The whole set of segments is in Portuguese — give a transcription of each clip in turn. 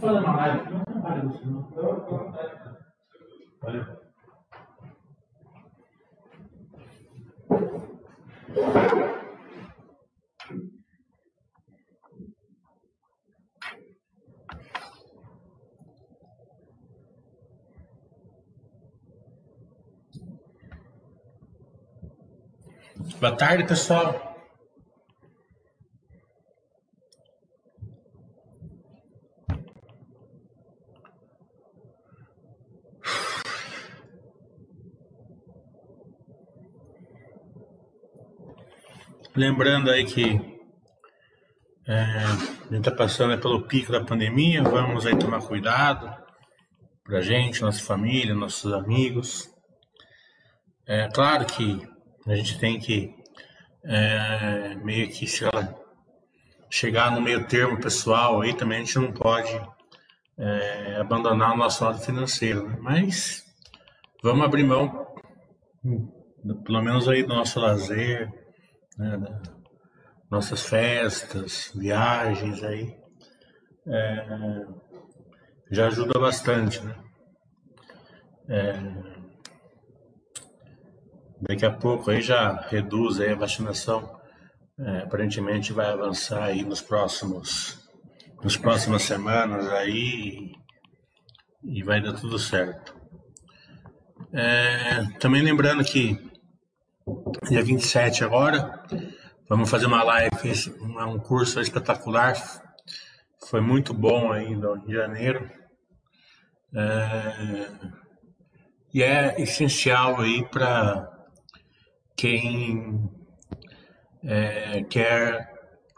Fazer uma live. Não trabalho isso, não. Valeu. Boa tarde, pessoal. Lembrando aí que é, a gente está passando pelo pico da pandemia, vamos aí tomar cuidado para gente, nossa família, nossos amigos. É claro que a gente tem que é, meio que se ela chegar no meio termo pessoal aí também a gente não pode é, abandonar o nosso lado financeiro, né? mas vamos abrir mão pelo menos aí do nosso lazer, né, nossas festas, viagens aí, é, já ajuda bastante, né? É, daqui a pouco aí já reduz aí a vacinação, é, aparentemente vai avançar aí nos próximos, nas próximas semanas aí e vai dar tudo certo. É, também lembrando que dia 27 agora. Vamos fazer uma live, um curso espetacular. Foi muito bom aí em janeiro. É, e é essencial aí para quem é, quer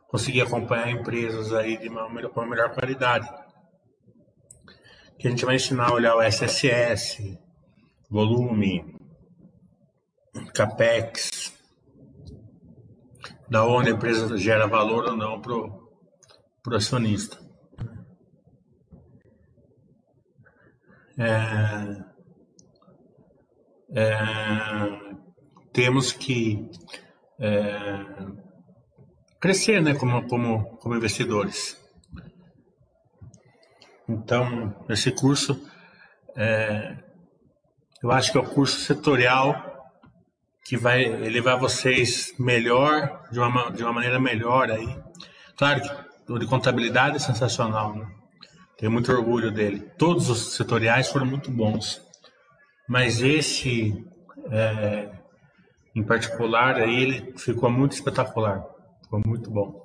conseguir acompanhar empresas aí de uma melhor, uma melhor qualidade. Que a gente vai ensinar a olhar o SSS, volume, capex, da onde a empresa gera valor ou não para o acionista. É, é, temos que é, crescer né, como, como, como investidores. Então, esse curso, é, eu acho que é o curso setorial que vai levar vocês melhor, de uma, de uma maneira melhor aí. Claro que o de contabilidade é sensacional, né? Tenho muito orgulho dele. Todos os setoriais foram muito bons. Mas esse, é, em particular, aí ele ficou muito espetacular. Ficou muito bom.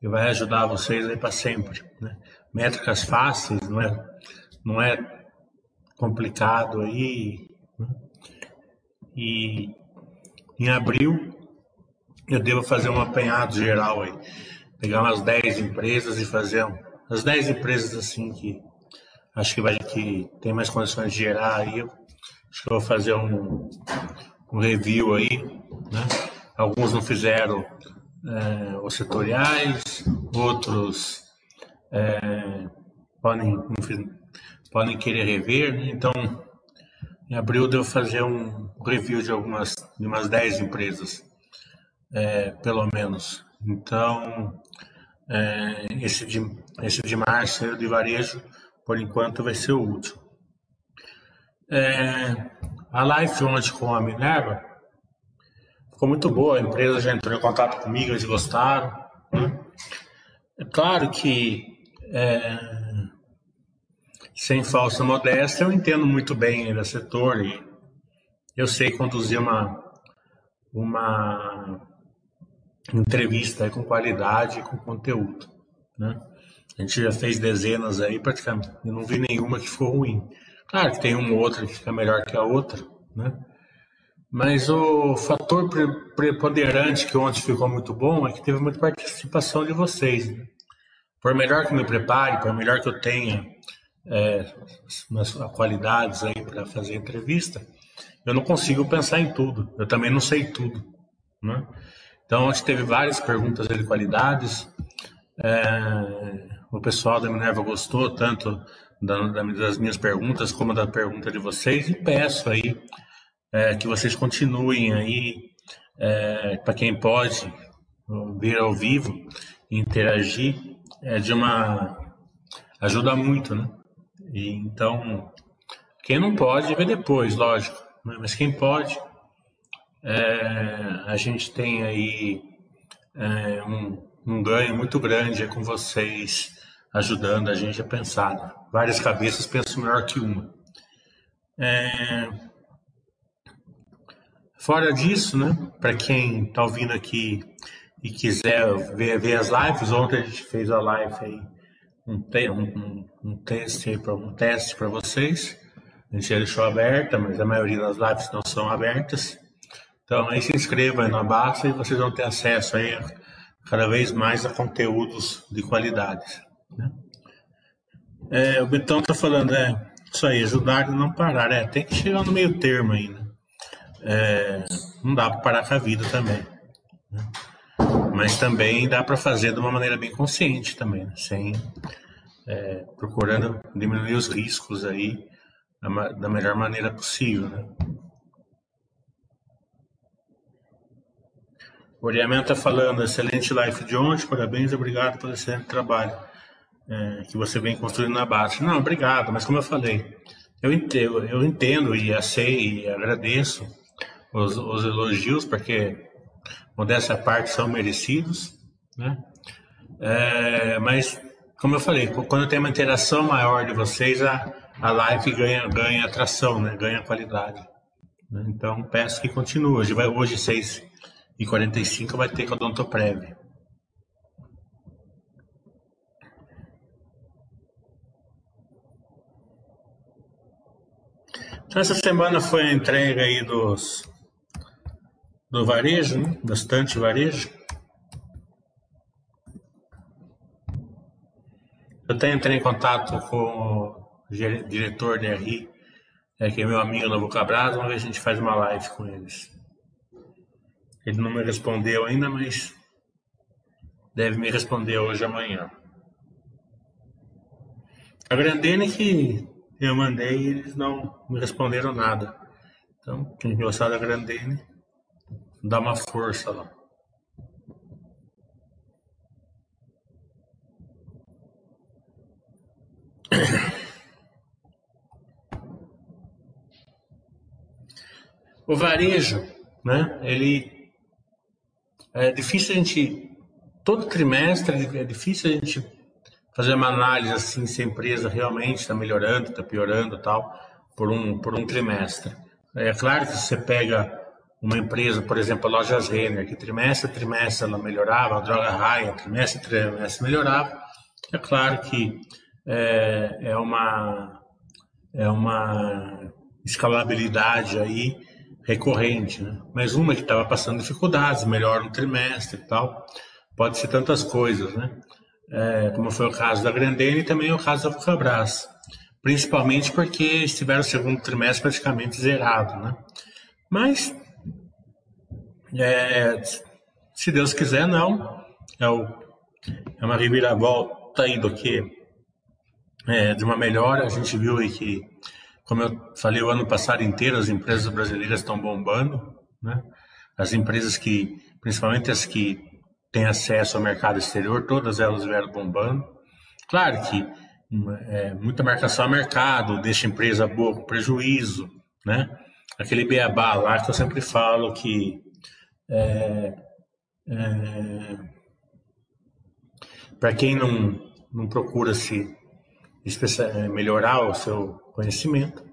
E vai ajudar vocês aí para sempre. Né? Métricas fáceis, não é, não é complicado aí. Né? E em abril eu devo fazer um apanhado geral aí. Pegar umas 10 empresas e fazer um, as 10 empresas assim que acho que vai que tem mais condições de gerar aí. Acho que eu vou fazer um, um review aí, né? Alguns não fizeram é, os setoriais, outros é, podem, podem querer rever, né? então em abril eu devo fazer um review de algumas, de umas 10 empresas, é, pelo menos. Então, é, esse, de, esse de março de varejo, por enquanto, vai ser o último. É, a live ontem com a Minerva ficou muito boa, a empresa já entrou em contato comigo, eles gostaram. Né? É claro que é, sem falsa modéstia, eu entendo muito bem do setor e eu sei conduzir uma, uma entrevista com qualidade e com conteúdo. Né? A gente já fez dezenas aí, praticamente, eu não vi nenhuma que ficou ruim. Claro que tem uma ou outra que fica melhor que a outra, né? Mas o fator preponderante que ontem ficou muito bom é que teve muita participação de vocês. Né? Por melhor que me prepare, por melhor que eu tenha é, umas qualidades aí para fazer entrevista, eu não consigo pensar em tudo. Eu também não sei tudo, né? Então, a gente teve várias perguntas de qualidades. É, o pessoal da Minerva gostou tanto da, das minhas perguntas como da pergunta de vocês e peço aí é, que vocês continuem aí é, para quem pode vir ao vivo interagir é, de uma ajuda muito, né? E, então, quem não pode, vê depois, lógico. Né? Mas quem pode, é, a gente tem aí é, um, um, ganho muito grande com vocês ajudando a gente a pensar. Né? Várias cabeças pensam melhor que uma. É, fora disso, né, para quem está ouvindo aqui e quiser ver, ver, as lives, ontem a gente fez a live aí, um, te, um, um, teste para um teste para vocês. A gente deixou aberta, mas a maioria das lives não são abertas. Então aí se inscreva aí na Basta e vocês vão ter acesso aí cada vez mais a conteúdos de qualidade. Né? É, o Betão está falando, é isso aí, ajudar e não parar. É, tem que chegar no meio termo ainda. Né? É, não dá para parar com a vida também. Né? Mas também dá para fazer de uma maneira bem consciente também, né? sem é, procurando diminuir os riscos aí da, da melhor maneira possível. Né? O Oriamento está falando, excelente live de ontem, parabéns, obrigado pelo excelente trabalho é, que você vem construindo na base. Não, obrigado, mas como eu falei, eu entendo, eu entendo e aceito e agradeço os, os elogios, porque modéstia à parte, são merecidos, né? É, mas, como eu falei, quando tem uma interação maior de vocês, a, a live ganha, ganha atração, né? ganha qualidade. Né? Então, peço que continue. Hoje, vai, hoje 6h45, vai ter com a Odontoprev. Então, essa semana foi a entrega aí dos do varejo, né? bastante varejo. Eu até entrei em contato com o diretor da RI, é, que é meu amigo Novo Cabral, uma vez a gente faz uma live com eles. Ele não me respondeu ainda, mas deve me responder hoje amanhã. A Grandene que eu mandei, eles não me responderam nada. Então, quem gostar da Grandene, Dá uma força lá. O varejo, né? Ele é difícil a gente todo trimestre é difícil a gente fazer uma análise assim se a empresa realmente está melhorando, está piorando, tal, por um por um trimestre. É claro que você pega uma empresa, por exemplo, a Lojas Renner, que trimestre a trimestre ela melhorava, a Droga Raia, trimestre a trimestre melhorava, é claro que é, é, uma, é uma escalabilidade aí recorrente, né? mas uma que estava passando dificuldades, melhora no trimestre e tal, pode ser tantas coisas, né? É, como foi o caso da Grandene e também o caso da Vulcabras, principalmente porque estiveram o segundo trimestre praticamente zerado, né? Mas é, se Deus quiser, não. É, o, é uma reviravolta aí do que é, de uma melhora. A gente viu aí que, como eu falei o ano passado inteiro, as empresas brasileiras estão bombando. Né? As empresas que, principalmente as que têm acesso ao mercado exterior, todas elas vieram bombando. Claro que é, muita marcação a mercado deixa a empresa boa com prejuízo, né? Aquele beabá lá que eu sempre falo que é, é, para quem não, não procura se é, melhorar o seu conhecimento,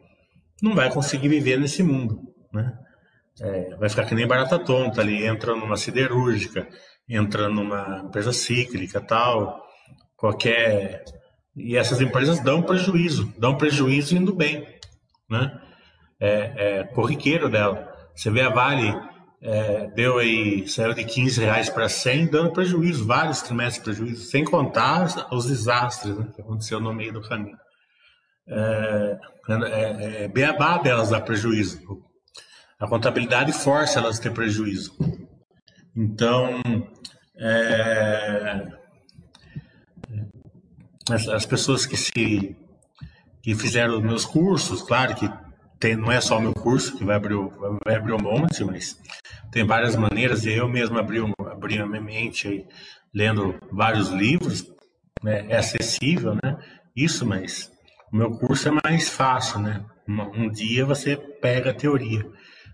não vai conseguir viver nesse mundo, né? É, vai ficar que nem barata tonta ali, entra numa siderúrgica, entra numa empresa cíclica, tal, qualquer e essas empresas dão prejuízo, dão prejuízo indo bem, né? É, é corriqueiro dela. Você vê a Vale é, deu aí, saiu de 15 reais para 100, dando prejuízo, vários trimestres de prejuízo, sem contar os desastres né, que aconteceu no meio do caminho. É, é, é beabá delas dá prejuízo. A contabilidade força elas a ter prejuízo. Então, é, as, as, pessoas que se que fizeram os meus cursos, claro que tem, não é só o meu curso que vai abrir, vai abrir um monte, mas tem várias maneiras. Eu mesmo abri, abri a minha mente aí, lendo vários livros, né? é acessível, né? isso, mas o meu curso é mais fácil, né? Um dia você pega a teoria.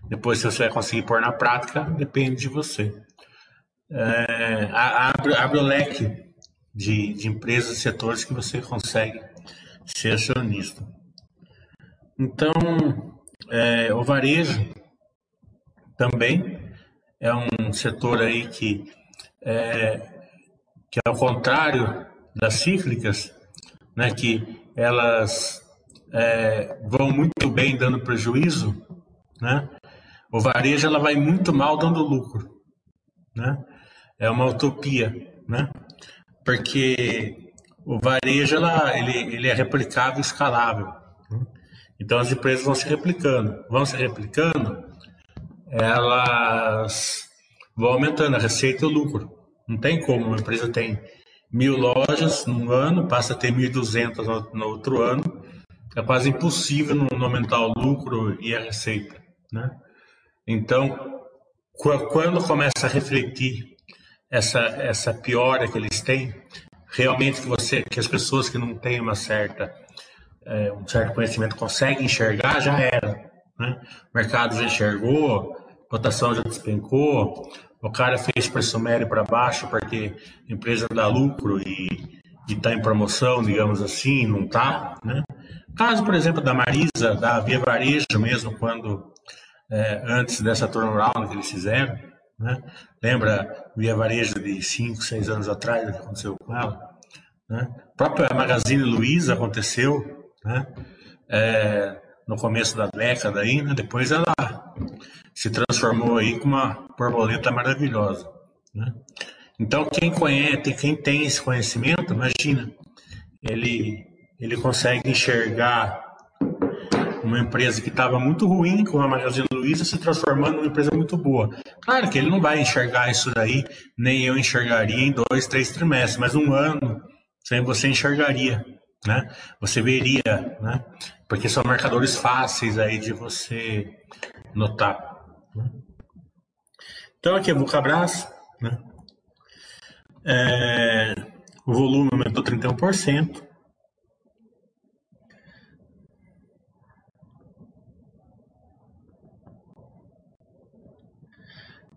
Depois, se você vai conseguir pôr na prática, depende de você. É, abre, abre o leque de, de empresas e setores que você consegue ser acionista. Então, é, o varejo também é um setor aí que, é, que ao contrário das cíclicas, né, que elas é, vão muito bem dando prejuízo, né, o varejo ela vai muito mal dando lucro, né? É uma utopia, né? Porque o varejo ela, ele, ele é replicável escalável. Né? Então as empresas vão se replicando, vão se replicando, elas vão aumentando a receita e o lucro. Não tem como uma empresa tem mil lojas num ano, passa a ter 1.200 no, no outro ano, é quase impossível não, não aumentar o lucro e a receita, né? Então, quando começa a refletir essa essa piora que eles têm, realmente que você, que as pessoas que não têm uma certa é, um certo conhecimento conseguem enxergar, já era. Né? O mercado já enxergou, cotação já despencou, o cara fez preço médio para baixo porque a empresa dá lucro e está em promoção, digamos assim, não está. Né? Caso, por exemplo, da Marisa, da Via Varejo mesmo, quando é, antes dessa turnaround que eles fizeram, né? Lembra Via Varejo de 5, 6 anos atrás, o que aconteceu com ela? Né? A própria Magazine Luiza aconteceu, né? É, no começo da década aí, né? Depois ela se transformou aí com uma borboleta maravilhosa, né? Então quem conhece, quem tem esse conhecimento, imagina, ele ele consegue enxergar uma empresa que estava muito ruim, como a Magazine Luiza, se transformando numa empresa muito boa. Claro que ele não vai enxergar isso daí, nem eu enxergaria em dois, três trimestres, mas um ano você enxergaria, né? Você veria, né? Porque são marcadores fáceis aí de você notar. Né? Então aqui a Vulcabras, né? É, o volume aumentou 31%.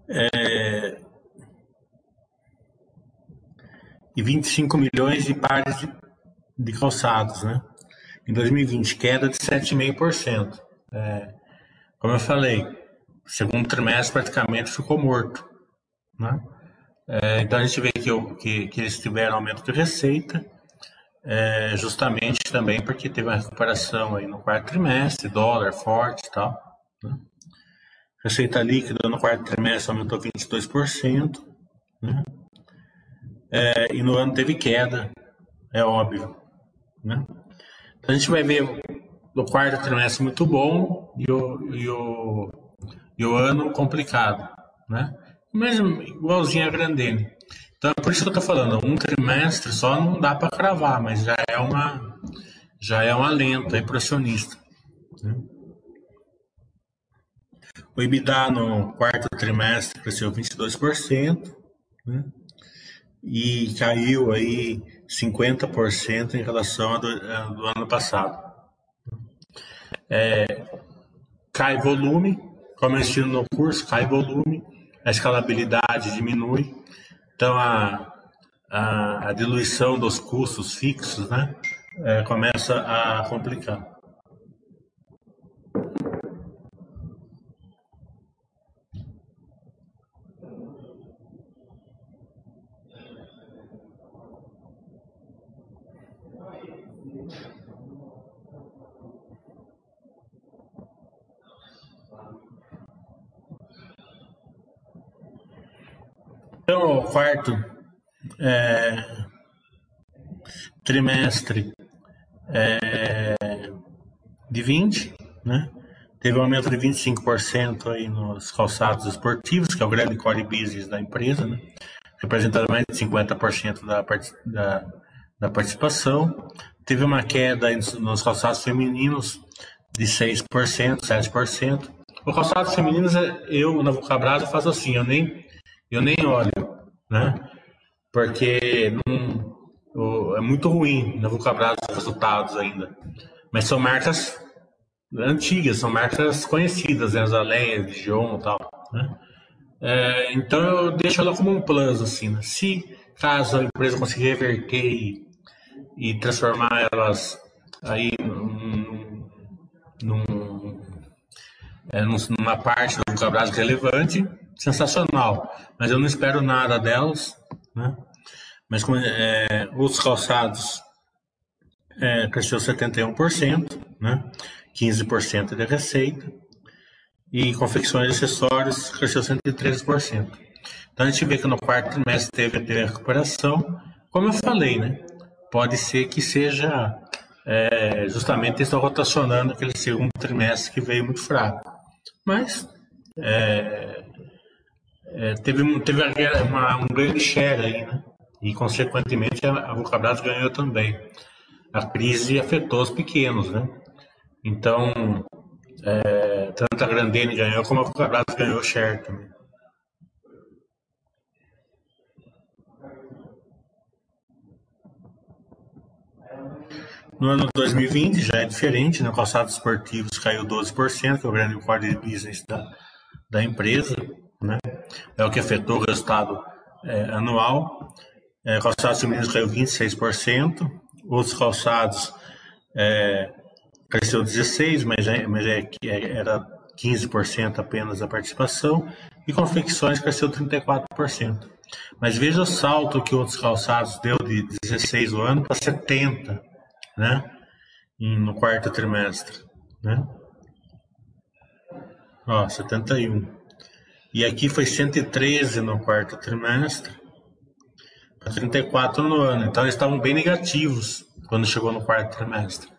é, e 25 milhões de pares de, de calçados, né? Em 2020, queda de 7,5%. É, como eu falei, segundo trimestre praticamente ficou morto, né? É, então a gente vê que, que, que, eles tiveram aumento de receita, é, justamente também porque teve uma recuperação aí no quarto trimestre, dólar forte e tal. Né? Receita líquida no quarto trimestre aumentou 22%, né? É, e no ano teve queda, é óbvio. Né? Então a gente vai ver o quarto trimestre muito bom e o, e o, e o ano complicado. Né? Mesmo igualzinho a Grandene. Então é por isso que eu estou falando, um trimestre só não dá para cravar, mas já é uma já é um alento aí para o acionista. Né? O EBITDA no quarto trimestre cresceu 22%, né? E caiu aí 50% em relação ao do, ano passado. É, cai volume, como eu ensino no curso, cai volume, a escalabilidade diminui, então a, a, a diluição dos custos fixos né, é, começa a complicar. Então, o quarto é, trimestre é, de 20, né? Teve um aumento de 25% aí nos calçados esportivos, que é o grande core business da empresa, né? representando mais de 50% da, da, da participação. Teve uma queda nos calçados femininos de 6%, 7%. O calçados femininos, eu na Vulcabras faço assim, eu nem eu nem olho, né? Porque não, é muito ruim na Vulcabras os resultados ainda. Mas são marcas antigas, são marcas conhecidas, né? Zaleia, Dijon e tal. Né? É, então eu deixo ela como um plus, assim. Né? Se caso a empresa conseguir reverter e, e transformar elas aí num, num, é, numa parte do Vulcabras relevante, sensacional. Mas eu não espero nada delas, né? Mas é, os calçados é, cresceu 71%, né? 15% de receita, e confecções e acessórios cresceu 113%. Então a gente vê que no quarto trimestre teve, teve a recuperação, como eu falei, né? Pode ser que seja é, justamente estão rotacionando aquele segundo trimestre que veio muito fraco. Mas é, é, teve, teve uma, um grande share aí, né? E, consequentemente, a, a Vulcabras ganhou também. A crise afetou os pequenos, né? Então, é, tanto a Grandene ganhou como a Vulcabras ganhou share também. No ano 2020 já é diferente, né? Calçados esportivos caiu 12%, que é o grande core business da, da empresa, né? É o que afetou o resultado é, anual. É, calçados femininos caiu 26%, outros calçados é, cresceu 16%, mas, é, mas é, é era 15% apenas a participação, e confecções cresceu 34%. Mas veja o salto que outros calçados deu de 16 o ano para 70, né? No quarto trimestre, né? Ó, 71. E aqui foi 113 no quarto trimestre, para 34 no ano. Então eles estavam bem negativos quando chegou no quarto trimestre.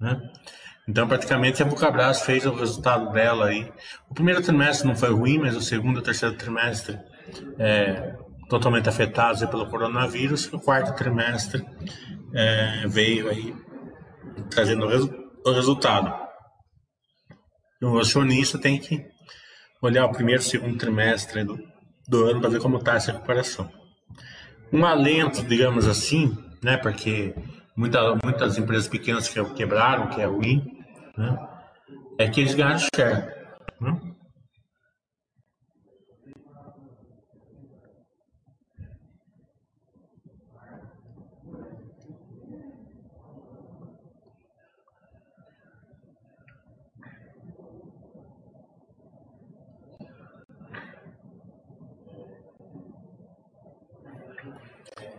Né? Então praticamente a Vulcabras fez o resultado dela aí. O primeiro trimestre não foi ruim, mas o segundo e o terceiro trimestre é, totalmente afetados pelo coronavírus. O quarto trimestre é, veio aí trazendo o, resu o resultado. O acionista tem que olhar o primeiro e segundo trimestre do, do ano para ver como está essa recuperação. Um alento, digamos assim, né, porque muita, muitas empresas pequenas que quebraram, que é ruim, né, é que eles ganharam share. Né?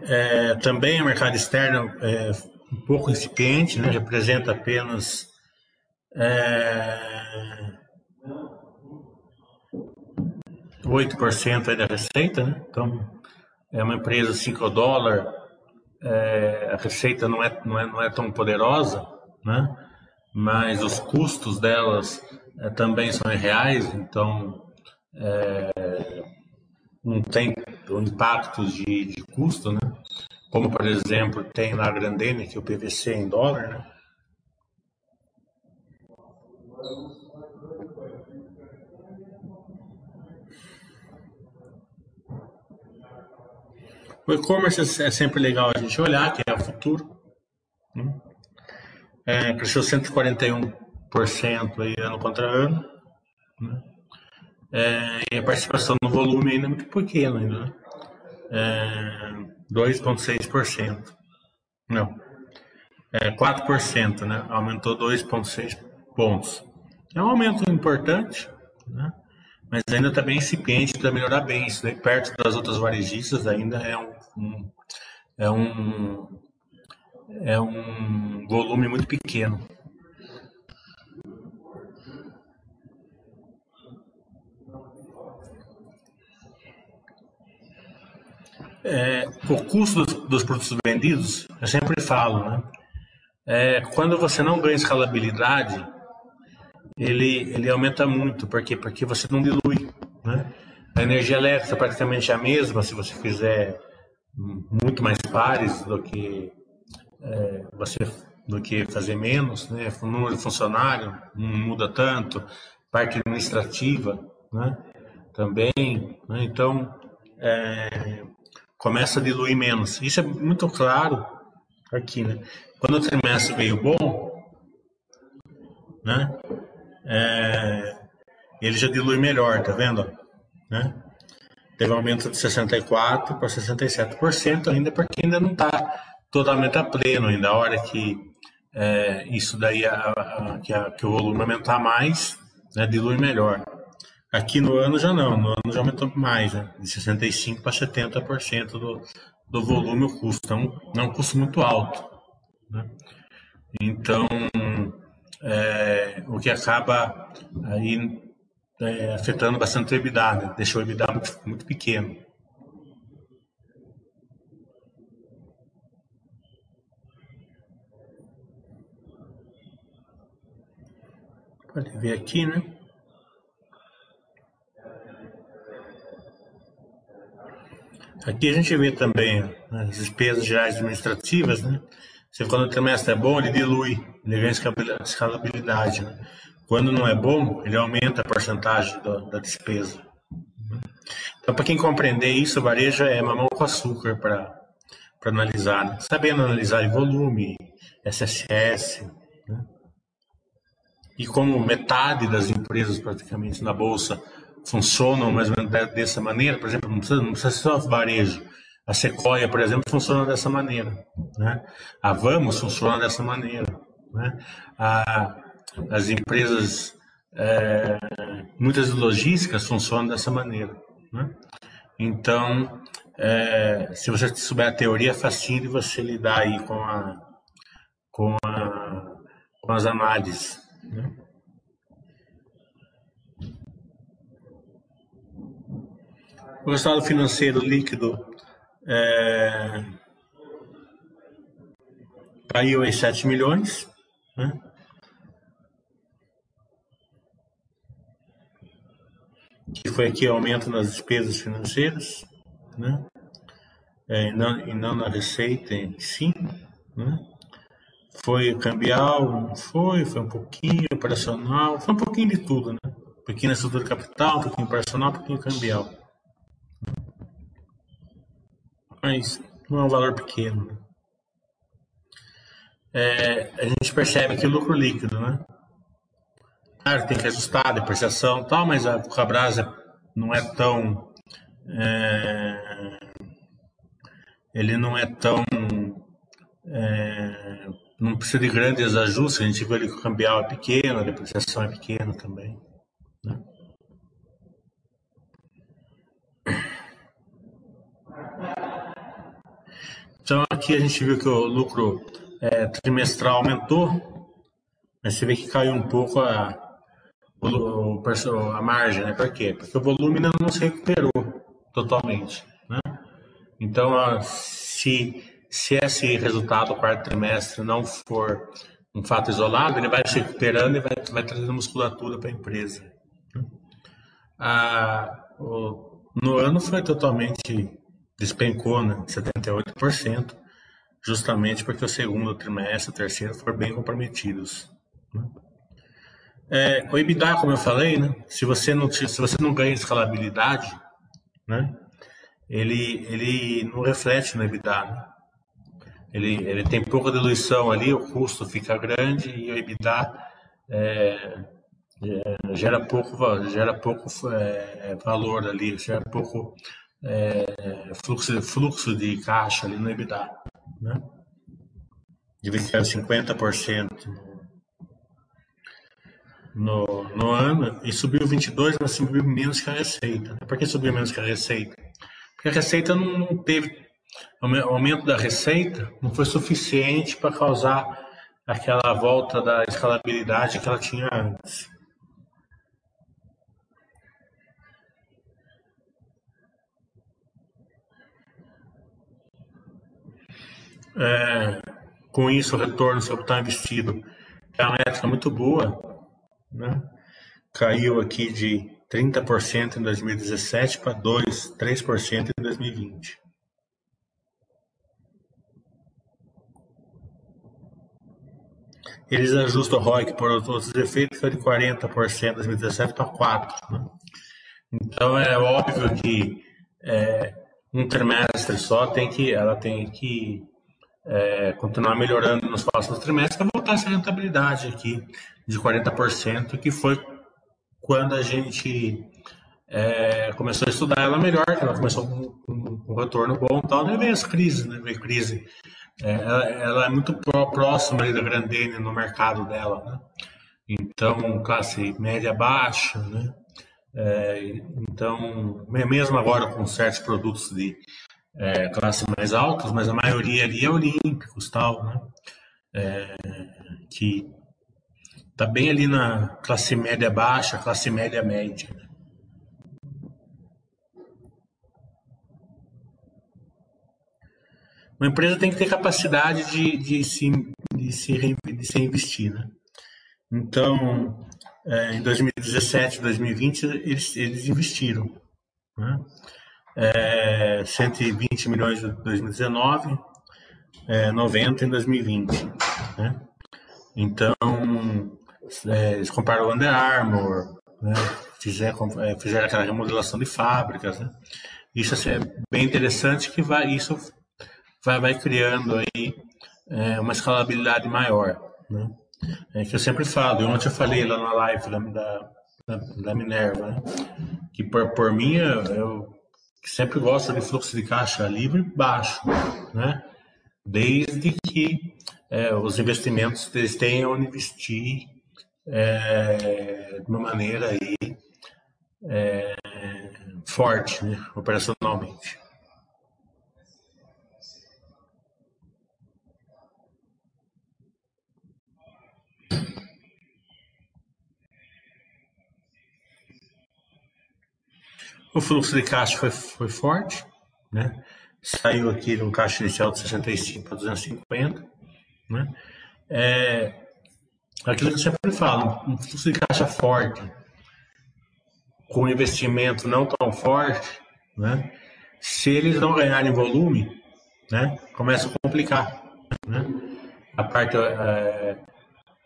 É, também o mercado externo é um pouco incipiente, né? representa apenas é, 8% da receita. Né? Então, é uma empresa 5 dólares, é, a receita não é, não, é, não é tão poderosa, né? mas os custos delas é, também são reais, então é, não tem o impacto de, de custo, né? Como, por exemplo, tem na Grandene, que é o PVC em dólar, né? O e-commerce é sempre legal a gente olhar, que é o futuro. Né? É, cresceu 141% aí ano contra ano. Né? É, e a participação no volume ainda é muito pequena ainda, né? É, 2,6%. Não. É 4%, né? Aumentou 2,6 pontos. É um aumento importante, né? Mas ainda está bem incipiente, para melhorar bem. Isso daí, perto das outras varejistas, ainda é um, um, é um, é um volume muito pequeno. É, o custo dos, dos, produtos vendidos, eu sempre falo, né? É, quando você não ganha escalabilidade, ele, ele aumenta muito. Por quê? Porque você não dilui. Né? A energia elétrica é praticamente a mesma se você fizer muito mais pares do que é, você do que fazer menos, né? O número de funcionário não muda tanto, parte administrativa, né? Também, né? então é, começa a diluir menos. Isso é muito claro aqui, né? Quando o trimestre veio bom, né? É, ele já dilui melhor, tá vendo? Né? Teve um aumento de 64% para 67% ainda, porque ainda não está totalmente a pleno ainda. A hora que é, isso daí, a, a, que, a, que, o volume aumentar mais, né, dilui melhor. Aqui no ano já não, no ano já aumentou mais, né, de 65% para 70% do, do volume o custo. Então, é um custo muito alto. Né? Então, é, o que acaba aí é, afetando bastante o EBITDA, né? deixou o EBITDA muito, muito pequeno. Pode ver aqui, né? Aqui a gente vê também né, as despesas gerais administrativas, né? Se quando o trimestre é bom, ele dilui, ele ganha escalabilidade. Né? Quando não é bom, ele aumenta a porcentagem da, da despesa. Então, para quem compreender isso, varejo é mamão com açúcar para analisar. Né? Sabendo analisar volume, SSS. Né? E como metade das empresas praticamente na Bolsa funcionam mais ou menos dessa maneira, por exemplo, não precisa, não precisa ser só varejo. A Sequoia, por exemplo, funciona dessa maneira. Né? A Vamos funciona dessa maneira. Né? A, as empresas, é, muitas logísticas funcionam dessa maneira. Né? Então, é, se você souber a teoria, é fácil de você lidar aí com, a, com, a, com as análises. Né? O resultado financeiro líquido é, caiu em 7 milhões, né? que foi aqui aumento nas despesas financeiras, né? É, e, não, e não na receita em si, né? Foi cambial, foi, foi um pouquinho operacional, foi um pouquinho de tudo, né? Pouquinho estrutura capital, um pouquinho operacional, um pouquinho cambial. Mas não é um valor pequeno. É, a gente percebe que o lucro líquido, né? Claro, tem que ajustar a depreciação e tal, mas a Cobrasa não é tão. É, ele não é tão. É, não precisa de grandes ajustes, a gente vê que o cambial é pequeno, a depreciação é pequena também. Né? Então aqui a gente viu que o lucro é, trimestral aumentou, mas você vê que caiu um pouco a, o, a margem, né? Por quê? Porque o volume ainda não se recuperou totalmente, né? Então, se, se esse resultado do quarto trimestre não for um fato isolado, ele vai se recuperando e vai, vai trazendo musculatura para a empresa. Né? Ah, o, no ano foi totalmente despencou, né? 78%, justamente porque o segundo trimestre, o terceiro foram bem comprometidos. Né? É, o EBITDA, como eu falei, né? Se você não se você não ganha escalabilidade, né? Ele ele não reflete no EBITDA. Né? Ele ele tem pouca diluição ali, o custo fica grande e o EBITDA é, é, gera pouco gera pouco é, valor ali, gera pouco é, fluxo fluxo de caixa ali no EBITDA, né? Ser 50% no, no ano e subiu 22, mas subiu menos que a receita. Por que subiu menos que a receita? Porque a receita não, não teve. O aumento da receita não foi suficiente para causar aquela volta da escalabilidade que ela tinha antes. É, com isso, o retorno sobre o capital investido é uma métrica muito boa, né? Caiu aqui de 30% em 2017 para 2, 3% em 2020. Eles ajustam o ROIC por outros efeitos, foi de 40% em 2017 para 4%. Né? Então é óbvio que é, um trimestre só tem que, ela tem que é, continuar melhorando nos próximos trimestres para voltar essa rentabilidade aqui de 40%, que foi quando a gente é, começou a estudar ela melhor, ela começou com, com um retorno bom e tal, daí veio as crises, né? Veio crise. É, ela, ela, é muito próxima ali da Grandene no mercado dela, né? Então, classe média baixa, né? É, então, mesmo agora com certos produtos de é, classe mais altas, mas a maioria ali é olímpicos, tal, né? É, que tá bem ali na classe média baixa, classe média média. Né? Uma empresa tem que ter capacidade de, de, se, de, se, de se investir, né? Então, é, em 2017, 2020, eles, eles investiram. Né? É, 120 milhões em 2019, é, 90 em 2020. Né? Então, é, eles compraram o Under Armour, né? fizeram, é, fizeram aquela remodelação de fábricas. Né? Isso assim, é bem interessante que vai, isso vai, vai criando aí é, uma escalabilidade maior. Né? É que eu sempre falo, e ontem eu falei lá na live da, da, da Minerva, né? que por, por mim eu, eu sempre gosto de fluxo de caixa livre baixo, né? desde que é, os investimentos eles tenham onde investir é, de uma maneira aí, é, forte, né? operacionalmente. O fluxo de caixa foi, foi forte, né? Saiu aqui de um caixa inicial de 65 para 250, né? É, aquilo que eu sempre falo, um fluxo de caixa forte, com investimento não tão forte, né? Se eles não ganharem volume, né? Começa a complicar, né? A parte é,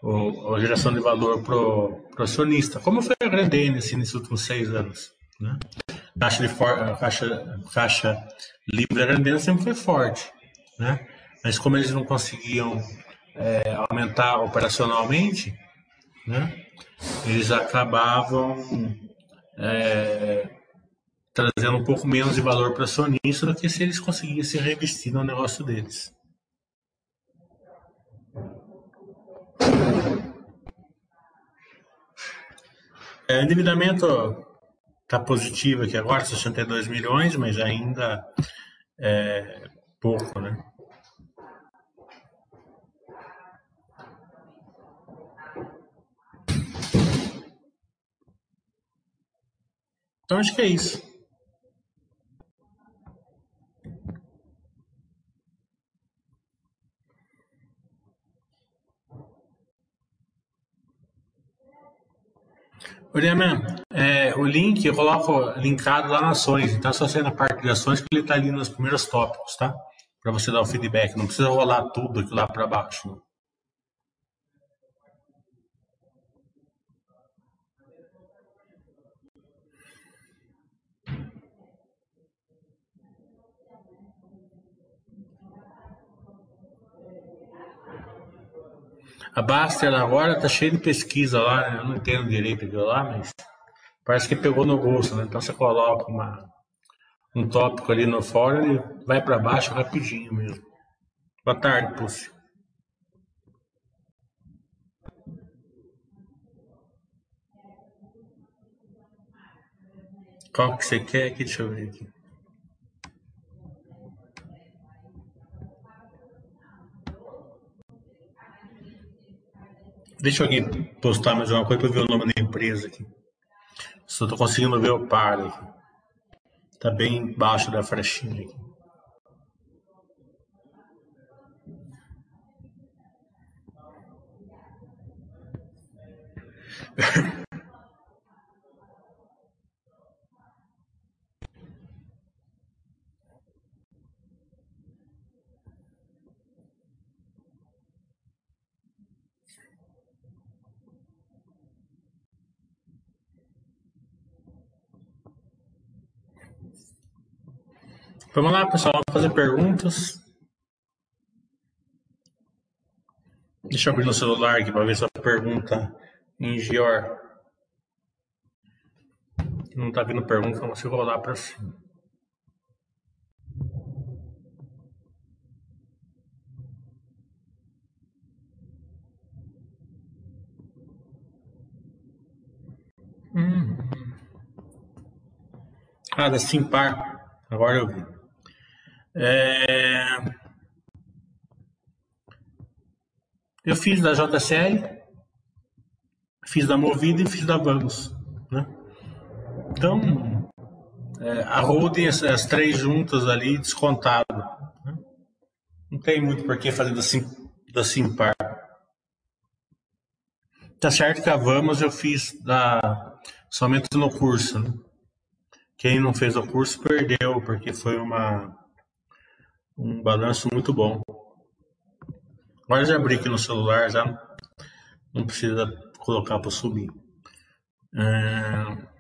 o, a geração de valor pro, pro acionista, como foi a Grandene assim, nesses últimos seis anos, né? Caixa, de for, caixa, caixa livre grandena sempre foi forte, né? Mas como eles não conseguiam é, aumentar operacionalmente, né? Eles acabavam é, trazendo um pouco menos de valor para acionista do que se eles conseguissem reinvestir no negócio deles. É, endividamento Está positivo aqui agora, 62 milhões, mas ainda é pouco, né? Então acho que é isso. Oriaman, é, o link eu coloco linkado lá nas ações. Então, se você é na parte de ações, que ele está ali nos primeiros tópicos, tá? Para você dar o feedback. Não precisa rolar tudo aqui lá para baixo. Não. A Baster agora tá cheia de pesquisa lá, né? Eu não entendo direito aquilo lá, mas parece que pegou no gosto, né? Então você coloca uma, um tópico ali no fórum e vai para baixo rapidinho mesmo. Boa tarde, Pussy. Qual que você quer aqui? Deixa eu ver aqui. Deixa aqui postar mais uma coisa para ver o nome da empresa aqui. Só estou conseguindo ver o par aqui. Está bem embaixo da frechinha aqui. Vamos lá, pessoal, fazer perguntas. Deixa eu abrir no celular aqui para ver sua pergunta em Gior. Não está vindo pergunta, então você rolar para cima. Hum. Ah, da Simpar. Agora eu vi. É... Eu fiz da JCL, fiz da Movida e fiz da Vamos. Né? Então, é, a holding, as, as, três juntas ali, descontado. Né? Não tem muito por que fazer da, Sim, da Simpar. Tá certo que a Vamos eu fiz da, somente no curso. Né? Quem não fez o curso perdeu, porque foi uma, um balanço muito bom. Agora já abri aqui no celular, já não precisa colocar para subir. É...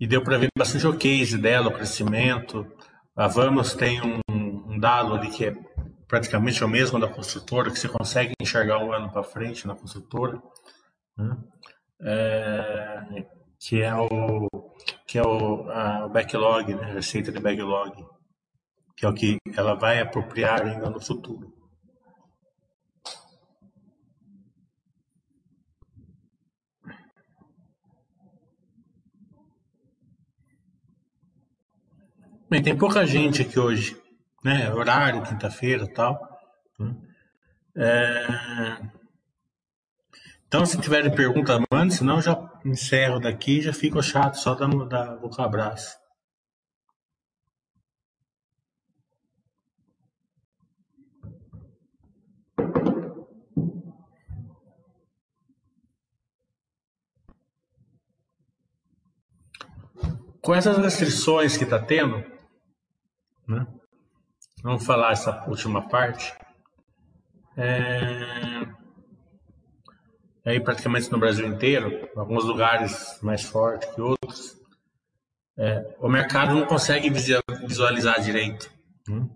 E deu para ver bastante o case dela, o crescimento. A Vamos tem um, um dado ali que é praticamente o mesmo da construtora, que você consegue enxergar um ano para frente na construtora, né? é, que é o que é o, a, o backlog, né? receita de backlog que é o que ela vai apropriar ainda no futuro. Bem, tem pouca gente aqui hoje, né? Horário, quinta-feira tal. Né? É... Então, se tiverem pergunta, mande, senão eu já encerro daqui e já fico chato só da, da boca abraço. Com essas restrições que está tendo, né? vamos falar essa última parte, é... aí praticamente no Brasil inteiro, alguns lugares mais fortes que outros, é, o mercado não consegue visualizar direito. Né?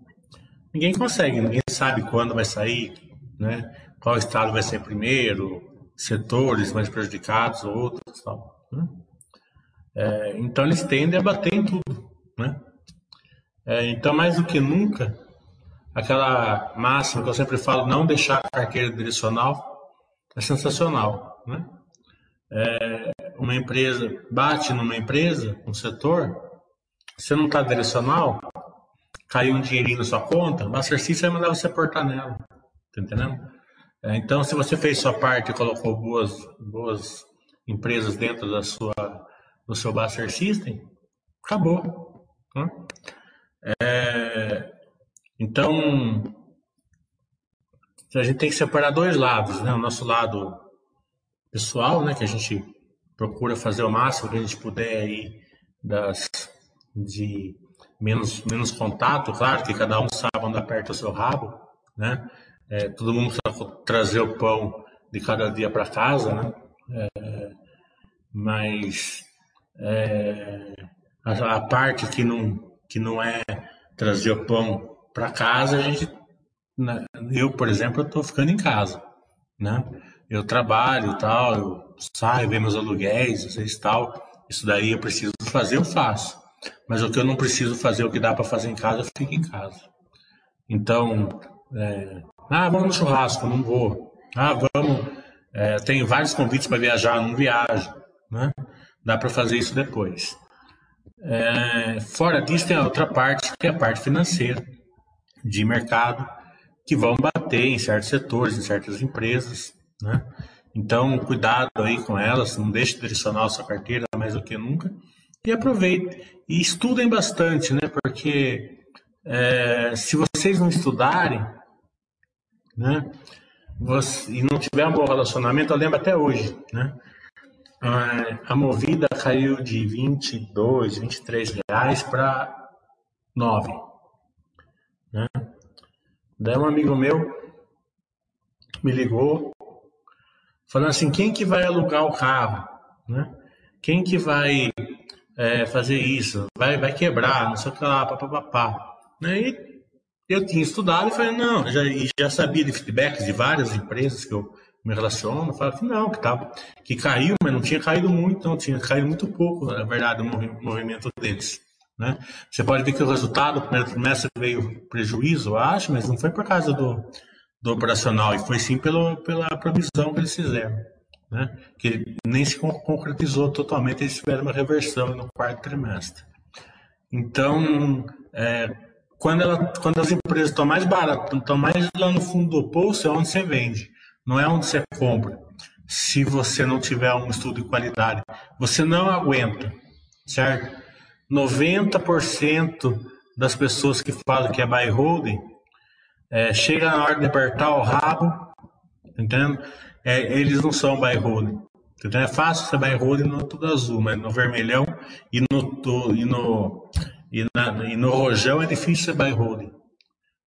Ninguém consegue, ninguém sabe quando vai sair, né? qual estado vai ser primeiro, setores mais prejudicados, outros, tal. Né? É, então eles tendem a bater em tudo, né? É, então mais do que nunca, aquela máxima que eu sempre falo, não deixar a carteira direcional, é sensacional, né? É, uma empresa bate numa empresa, um setor, você não está direcional, caiu um dinheirinho na sua conta, o System vai mandar você aportar nela, tá entendendo? É, então, se você fez sua parte e colocou boas, boas empresas dentro da sua no seu Buster System, acabou. Né? É, então, a gente tem que separar dois lados, né? O nosso lado pessoal, né? Que a gente procura fazer o máximo que a gente puder aí das, de menos, menos contato, claro que cada um sabe onde aperta o seu rabo, né? É, todo mundo precisa trazer o pão de cada dia para casa, né? É, mas é, a, a, parte que não, que não é trazer o pão para casa, a gente, né, eu, por exemplo, estou ficando em casa, né? Eu trabalho tal, eu saio, ver meus aluguéis, às tal, isso daí eu preciso fazer, eu faço. Mas o que eu não preciso fazer, o que dá para fazer em casa, eu fico em casa. Então, é, ah, vamos no churrasco, não vou. Ah, vamos. É, tenho vários convites para viajar, não viajo. Né? Dá para fazer isso depois. É, fora disso, tem a outra parte, que é a parte financeira, de mercado, que vão bater em certos setores, em certas empresas. Né? Então, cuidado aí com elas, não deixe de direcionar a sua carteira mais do que nunca. E aproveitem. E estudem bastante, né? porque é, se vocês não estudarem, né? Você, e não tiver um bom relacionamento, eu lembro até hoje, né? A movida caiu de 22, 23 reais para 9. Né? Daí um amigo meu me ligou falando assim, quem que vai alugar o carro? Né? Quem que vai é, fazer isso? Vai, vai quebrar, não sei o que lá, papapá. Né? E Eu tinha estudado e falei, não, já, já sabia de feedbacks de várias empresas que eu me relaciono, falava que não, que, tava, que caiu, mas não tinha caído muito, não, tinha caído muito pouco, na verdade, o movimento deles. Né? Você pode ver que o resultado do primeiro trimestre veio prejuízo, eu acho, mas não foi por causa do, do operacional, e foi sim pelo, pela provisão que eles fizeram. Né? Que nem se concretizou totalmente, eles tiveram uma reversão no quarto trimestre. Então, é, quando, ela, quando as empresas estão mais baratas, estão mais lá no fundo do poço, é onde você vende, não é onde você compra. Se você não tiver um estudo de qualidade, você não aguenta, certo? 90% das pessoas que falam que é buy holding é, chega na hora de apertar o rabo, entendeu? É, eles não são buy holding. Então é fácil ser buy holding no tudo azul, mas no vermelhão e no, e no, e, na, e no rojão é difícil ser buy holding.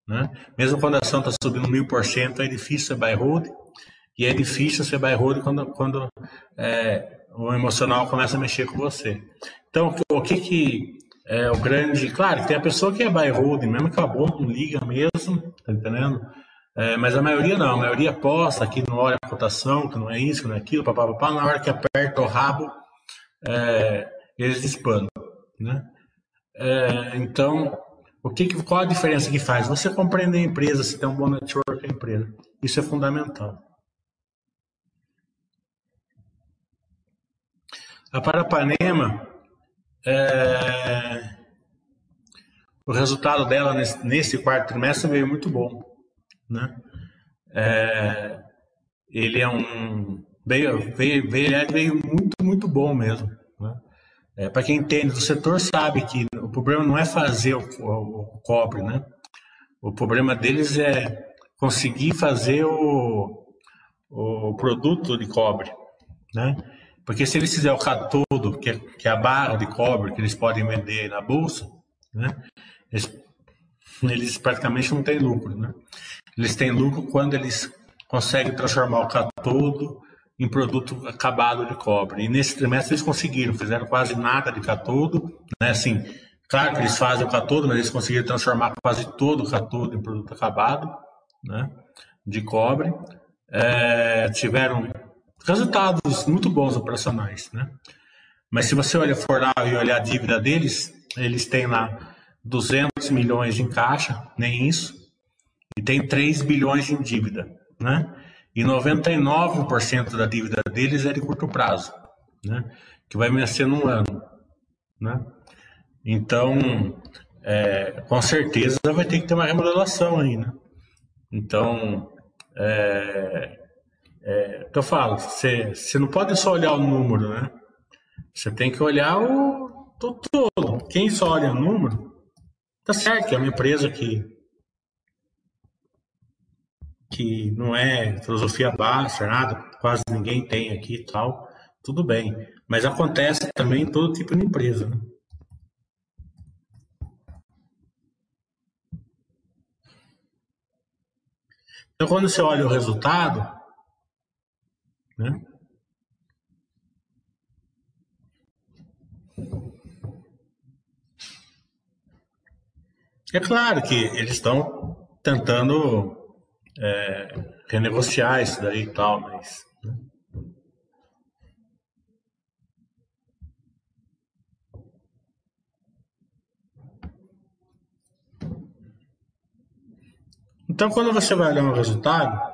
Né? Mesmo quando a ação está subindo mil por cento, é difícil ser buy holding. E é difícil ser holding quando, quando é, o emocional começa a mexer com você. Então, o que que é o grande... Claro, tem a pessoa que é holding, mesmo que acabou, não liga mesmo, tá entendendo? É, mas a maioria não, a maioria posta aqui não olha a cotação, que não é isso, que não é aquilo, papapá, na hora que aperta o rabo, é, eles disparam, né? É, então, o que, qual a diferença que faz? Você compreender a empresa, se tem um bom network a empresa. Isso é fundamental. A Parapanema, é, o resultado dela nesse, quarto trimestre veio muito bom. Né? É, ele é um. Veio, veio, veio, veio muito, muito bom mesmo. Né? É, Para quem entende do setor, sabe que o problema não é fazer o, o, o cobre. Né? O problema deles é conseguir fazer o, o produto de cobre. Né? Porque se eles fizerem o catodo, que é, que é a barra de cobre que eles podem vender na bolsa, né? eles, eles praticamente não têm lucro. Né? Eles têm lucro quando eles conseguem transformar o catodo em produto acabado de cobre. E nesse trimestre eles conseguiram, fizeram quase nada de catodo, né? Assim, claro que eles fazem o catodo, mas eles conseguiram transformar quase todo o catodo em produto acabado, né? De cobre. É, tiveram resultados muito bons operacionais, né? Mas se você olha for lá e olhar a dívida deles, eles têm lá 200 milhões em caixa, nem isso, e tem 3 bilhões em dívida, né? E 99% da dívida deles é de curto prazo, né? Que vai vencer num ano, né? Então, é, com certeza vai ter que ter uma remodelação aí, né? Então, é, é, que eu falo, você, não pode só olhar o número, né? Você tem que olhar o todo. Quem só olha o número, tá certo é uma empresa que que não é filosofia baixa, nada, quase ninguém tem aqui e tal, tudo bem. Mas acontece também em todo tipo de empresa, né? Então, quando você olha o resultado, né? É claro que eles estão tentando é, renegociar isso daí e tal, mas. Né? Então, quando você vai olhar um resultado,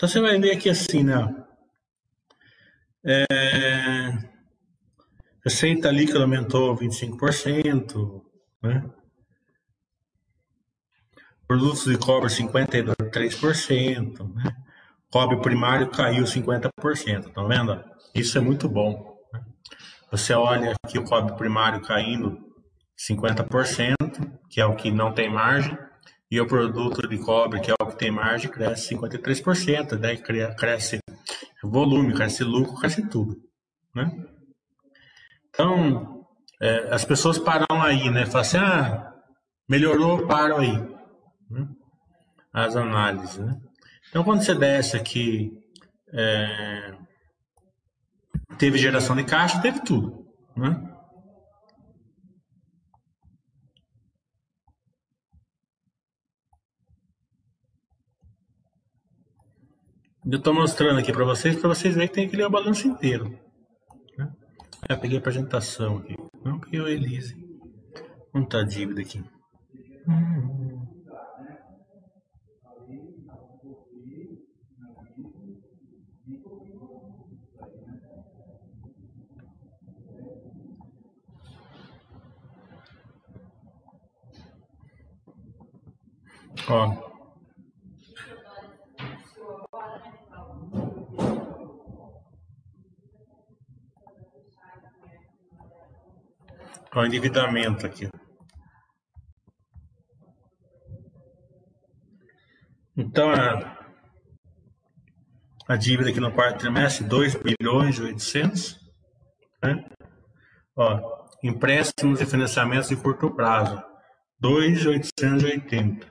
Então você vai ver aqui assim, né? É, receita líquida aumentou 25%, né? Produtos de cobre 53%, né? Cobre primário caiu 50%, tá vendo? Isso é muito bom. Né? Você olha aqui o cobre primário caindo 50%, que é o que não tem margem, e o produto de cobre, que é o que tem margem, cresce 53%, daí cresce volume, cresce lucro, cresce tudo. Né? Então, é, as pessoas param aí, né? Falam assim, ah, melhorou, param aí. Né? As análises, né? Então, quando você desce aqui, é, teve geração de caixa, teve tudo. Né? Eu estou mostrando aqui para vocês, para vocês verem que tem que ler o balanço inteiro. Né? Eu peguei a apresentação aqui. Não peguei o Elise. Não tá a dívida aqui. Hum. Ó, o endividamento aqui. Então, a, a dívida aqui no quarto trimestre, 2 bilhões e 800. Né? Ó, empréstimos e financiamentos de curto prazo, 2,880.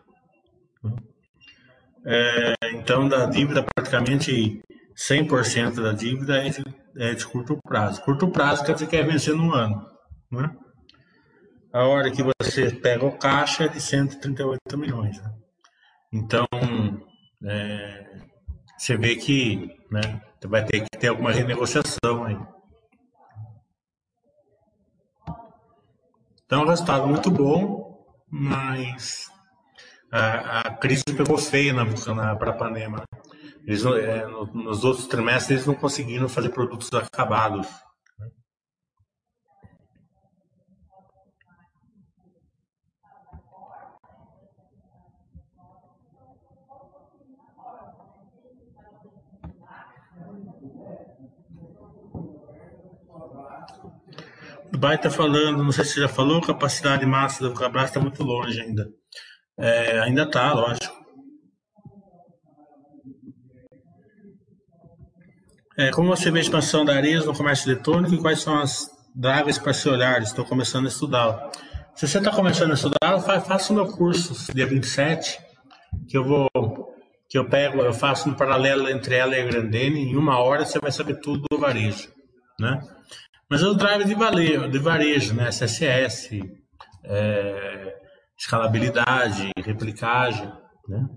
É, então, da dívida, praticamente 100% da dívida é de, é de curto prazo. Curto prazo quer dizer que é vencer no ano. Né? A hora que você pega o caixa é de 138 milhões. Né? Então, é, você vê que né, vai ter que ter alguma renegociação aí. Então, resultado muito bom, mas a, a crise pegou feia na, na, para a Panema. Eles, é, no, nos outros trimestres, eles não conseguiram fazer produtos acabados. Dubai está falando, não sei se você já falou, capacidade máxima da Vulcabras está muito longe ainda. É, ainda está, lógico. É, como você vê a expansão da Ares no comércio eletrônico e quais são as drives para se olhar? Estou começando a estudar. Se você está começando a estudar, faça o meu curso dia 27, que eu vou que eu pego, eu faço um paralelo entre ela e a Grandene, em uma hora você vai saber tudo do varejo, né? Mas os drivers de varejo, de varejo né? SSS, é, escalabilidade, replicagem, né?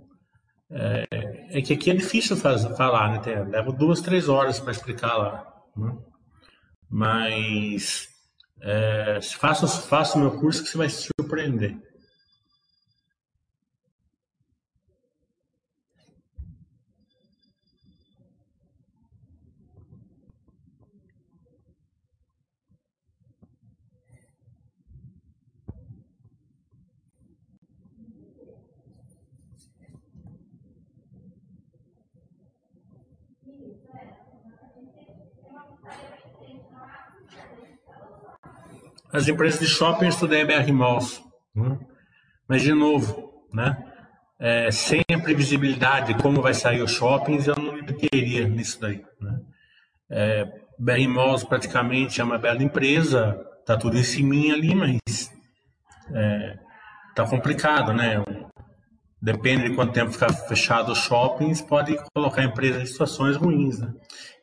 É, é, que aqui é difícil fazer, falar, né? Tem, leva duas, três horas para explicar lá. Né? Mas é, faça o meu curso que você vai se surpreender. As empresas de shopping eu estudei BR Malls. Né? Mas, de novo, né? É, sem a previsibilidade de como vai sair os shoppings, eu não me meteria nisso daí. Né? É, BR Malls praticamente é uma bela empresa, tá tudo em cima ali, mas é, tá complicado, né? Depende de quanto tempo ficar fechado os shoppings, pode colocar a empresa em situações ruins, né?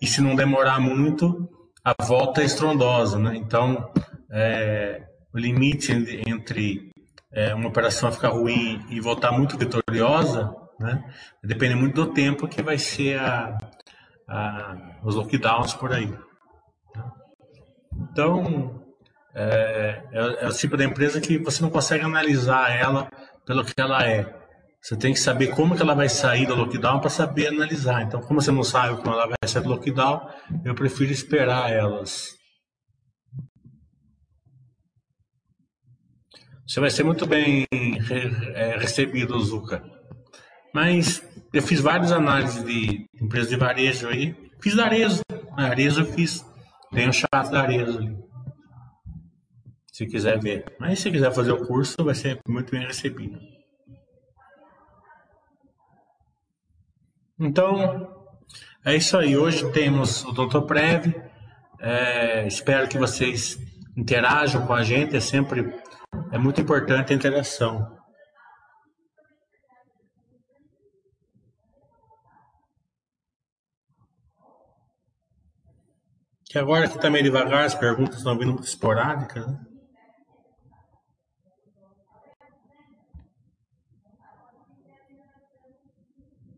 E se não demorar muito, a volta é estrondosa, né? Então, é, o limite entre é, uma operação ficar ruim e voltar muito vitoriosa, né? Depende muito do tempo que vai ser a, a, os lockdowns por aí. Então, é, é, é, o tipo de empresa que você não consegue analisar ela pelo que ela é. Você tem que saber como que ela vai sair do lockdown para saber analisar. Então, como você não sabe como ela vai sair do lockdown, eu prefiro esperar elas Você vai ser muito bem é, recebido, Zuka. Mas eu fiz várias análises de empresas de varejo aí. Fiz da Arezo. A Arezo eu fiz. Tem o chato da Arezo ali. Se quiser ver. Mas se quiser fazer o curso, vai ser muito bem recebido. Então, é isso aí. Hoje temos o Dr. Prev. É, espero que vocês interajam com a gente. É sempre é muito importante a interação. Que agora que tá meio devagar, as perguntas estão vindo esporádicas, né?